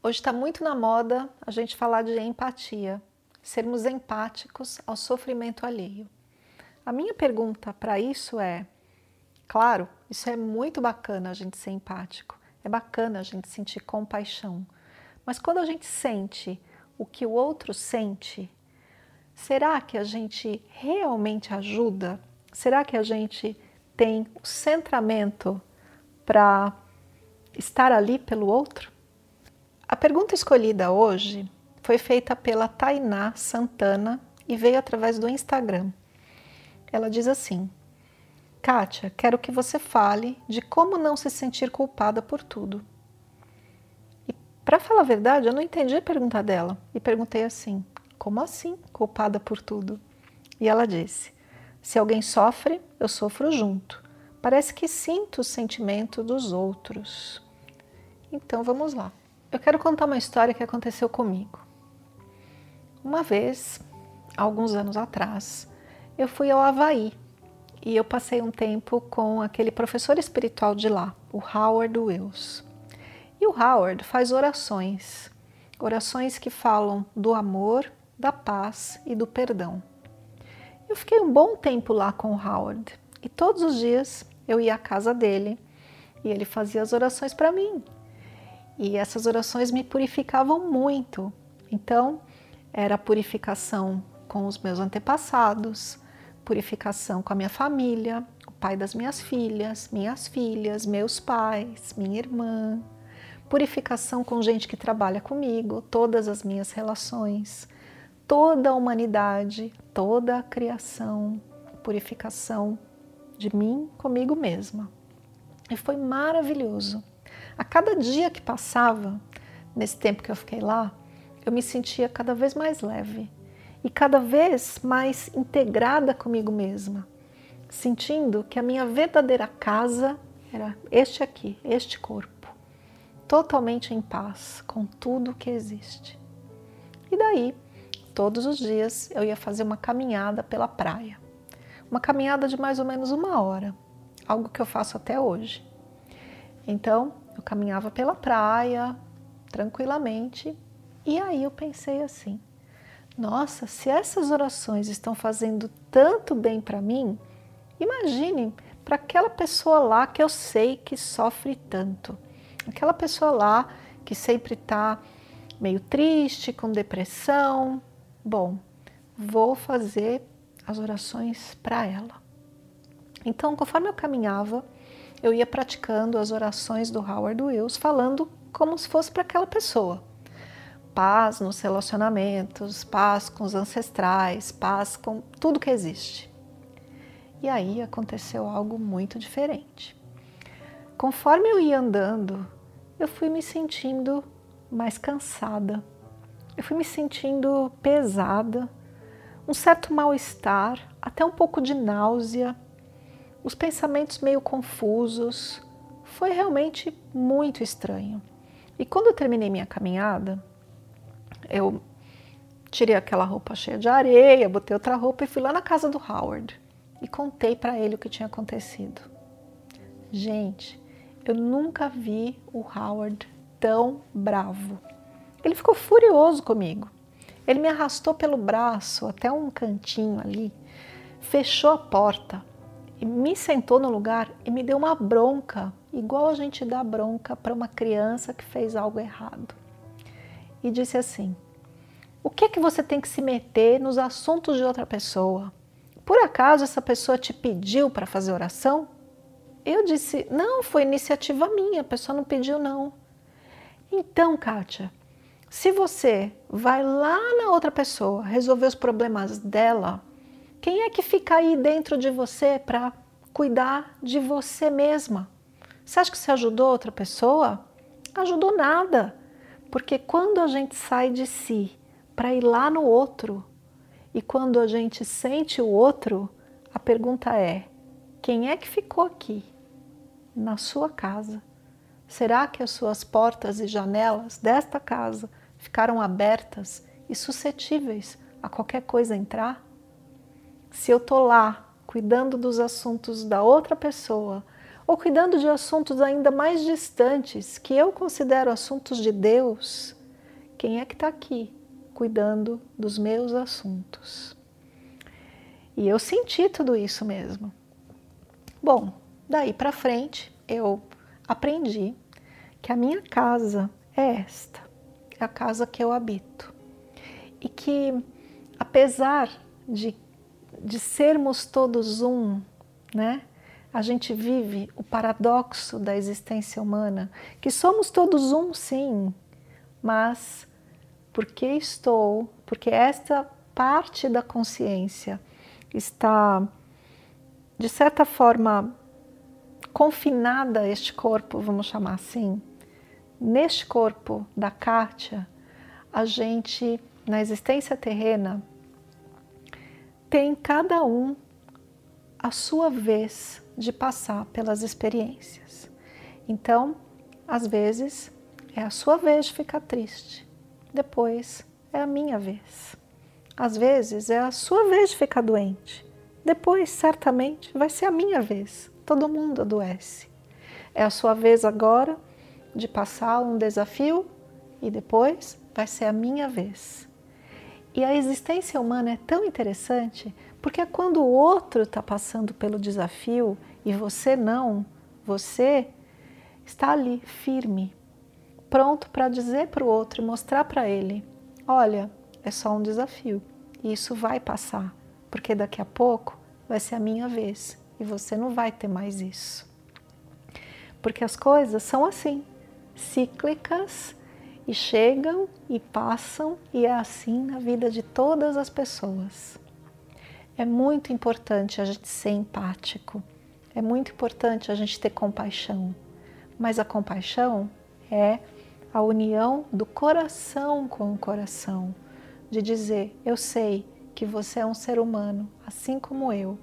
Hoje está muito na moda a gente falar de empatia, sermos empáticos ao sofrimento alheio. A minha pergunta para isso é: claro, isso é muito bacana a gente ser empático, é bacana a gente sentir compaixão, mas quando a gente sente o que o outro sente, será que a gente realmente ajuda? Será que a gente tem o centramento para estar ali pelo outro? A pergunta escolhida hoje foi feita pela Tainá Santana e veio através do Instagram. Ela diz assim: Kátia, quero que você fale de como não se sentir culpada por tudo. E para falar a verdade, eu não entendi a pergunta dela e perguntei assim: como assim culpada por tudo? E ela disse: se alguém sofre, eu sofro junto. Parece que sinto o sentimento dos outros. Então vamos lá. Eu quero contar uma história que aconteceu comigo. Uma vez, alguns anos atrás, eu fui ao Havaí e eu passei um tempo com aquele professor espiritual de lá, o Howard Wills. E o Howard faz orações, orações que falam do amor, da paz e do perdão. Eu fiquei um bom tempo lá com o Howard e todos os dias eu ia à casa dele e ele fazia as orações para mim. E essas orações me purificavam muito. Então, era purificação com os meus antepassados, purificação com a minha família, o pai das minhas filhas, minhas filhas, meus pais, minha irmã, purificação com gente que trabalha comigo, todas as minhas relações, toda a humanidade, toda a criação, purificação de mim comigo mesma. E foi maravilhoso. A cada dia que passava, nesse tempo que eu fiquei lá, eu me sentia cada vez mais leve e cada vez mais integrada comigo mesma, sentindo que a minha verdadeira casa era este aqui, este corpo, totalmente em paz com tudo que existe. E daí, todos os dias eu ia fazer uma caminhada pela praia, uma caminhada de mais ou menos uma hora, algo que eu faço até hoje. Então, eu caminhava pela praia tranquilamente e aí eu pensei assim: nossa, se essas orações estão fazendo tanto bem para mim, imagine para aquela pessoa lá que eu sei que sofre tanto, aquela pessoa lá que sempre está meio triste, com depressão. Bom, vou fazer as orações para ela. Então, conforme eu caminhava, eu ia praticando as orações do Howard Wills, falando como se fosse para aquela pessoa. Paz nos relacionamentos, paz com os ancestrais, paz com tudo que existe. E aí aconteceu algo muito diferente. Conforme eu ia andando, eu fui me sentindo mais cansada, eu fui me sentindo pesada, um certo mal-estar, até um pouco de náusea os pensamentos meio confusos. Foi realmente muito estranho. E quando eu terminei minha caminhada, eu tirei aquela roupa cheia de areia, botei outra roupa e fui lá na casa do Howard e contei para ele o que tinha acontecido. Gente, eu nunca vi o Howard tão bravo. Ele ficou furioso comigo. Ele me arrastou pelo braço até um cantinho ali, fechou a porta, e me sentou no lugar e me deu uma bronca, igual a gente dá bronca para uma criança que fez algo errado. E disse assim: O que é que você tem que se meter nos assuntos de outra pessoa? Por acaso essa pessoa te pediu para fazer oração? Eu disse: Não, foi iniciativa minha, a pessoa não pediu, não. Então, Kátia, se você vai lá na outra pessoa resolver os problemas dela, quem é que fica aí dentro de você para cuidar de você mesma? Você acha que você ajudou outra pessoa? Ajudou nada. Porque quando a gente sai de si para ir lá no outro. E quando a gente sente o outro, a pergunta é: quem é que ficou aqui, na sua casa? Será que as suas portas e janelas desta casa ficaram abertas e suscetíveis a qualquer coisa entrar? Se eu estou lá cuidando dos assuntos da outra pessoa, ou cuidando de assuntos ainda mais distantes que eu considero assuntos de Deus, quem é que está aqui cuidando dos meus assuntos? E eu senti tudo isso mesmo. Bom, daí para frente eu aprendi que a minha casa é esta, é a casa que eu habito. E que, apesar de, de sermos todos um, né? A gente vive o paradoxo da existência humana, que somos todos um, sim, mas porque estou, porque esta parte da consciência está, de certa forma, confinada a este corpo, vamos chamar assim, neste corpo da Kátia, a gente, na existência terrena, tem cada um a sua vez de passar pelas experiências. Então, às vezes, é a sua vez de ficar triste, depois é a minha vez. Às vezes, é a sua vez de ficar doente, depois, certamente, vai ser a minha vez. Todo mundo adoece. É a sua vez agora de passar um desafio e depois vai ser a minha vez. E a existência humana é tão interessante porque é quando o outro está passando pelo desafio e você não, você está ali firme, pronto para dizer para o outro e mostrar para ele: olha, é só um desafio e isso vai passar, porque daqui a pouco vai ser a minha vez e você não vai ter mais isso. Porque as coisas são assim cíclicas e chegam e passam, e é assim na vida de todas as pessoas. É muito importante a gente ser empático, é muito importante a gente ter compaixão, mas a compaixão é a união do coração com o coração, de dizer: eu sei que você é um ser humano, assim como eu,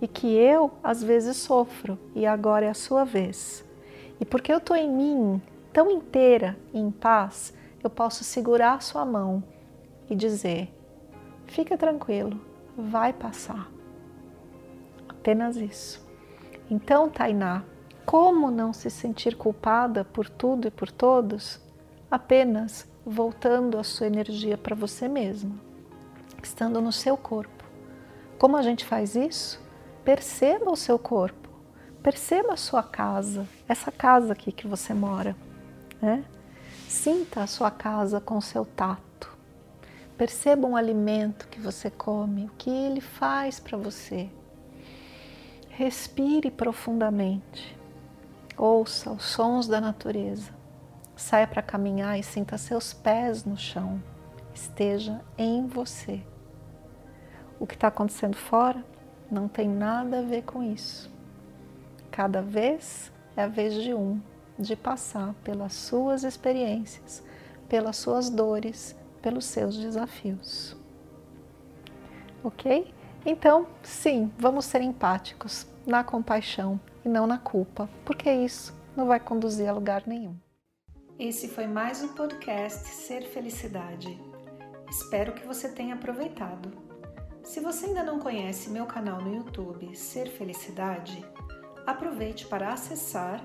e que eu às vezes sofro e agora é a sua vez. E porque eu estou em mim tão inteira e em paz, eu posso segurar sua mão e dizer: fica tranquilo, vai passar. Apenas isso. Então, Tainá, como não se sentir culpada por tudo e por todos? Apenas voltando a sua energia para você mesma, estando no seu corpo. Como a gente faz isso? Perceba o seu corpo, perceba a sua casa, essa casa aqui que você mora. Né? Sinta a sua casa com seu tato. Perceba um alimento que você come, o que ele faz para você. Respire profundamente. Ouça os sons da natureza. Saia para caminhar e sinta seus pés no chão. Esteja em você. O que está acontecendo fora não tem nada a ver com isso. Cada vez é a vez de um de passar pelas suas experiências, pelas suas dores, pelos seus desafios. Ok? Então, sim, vamos ser empáticos na compaixão e não na culpa, porque isso não vai conduzir a lugar nenhum. Esse foi mais um podcast Ser Felicidade. Espero que você tenha aproveitado. Se você ainda não conhece meu canal no YouTube Ser Felicidade, aproveite para acessar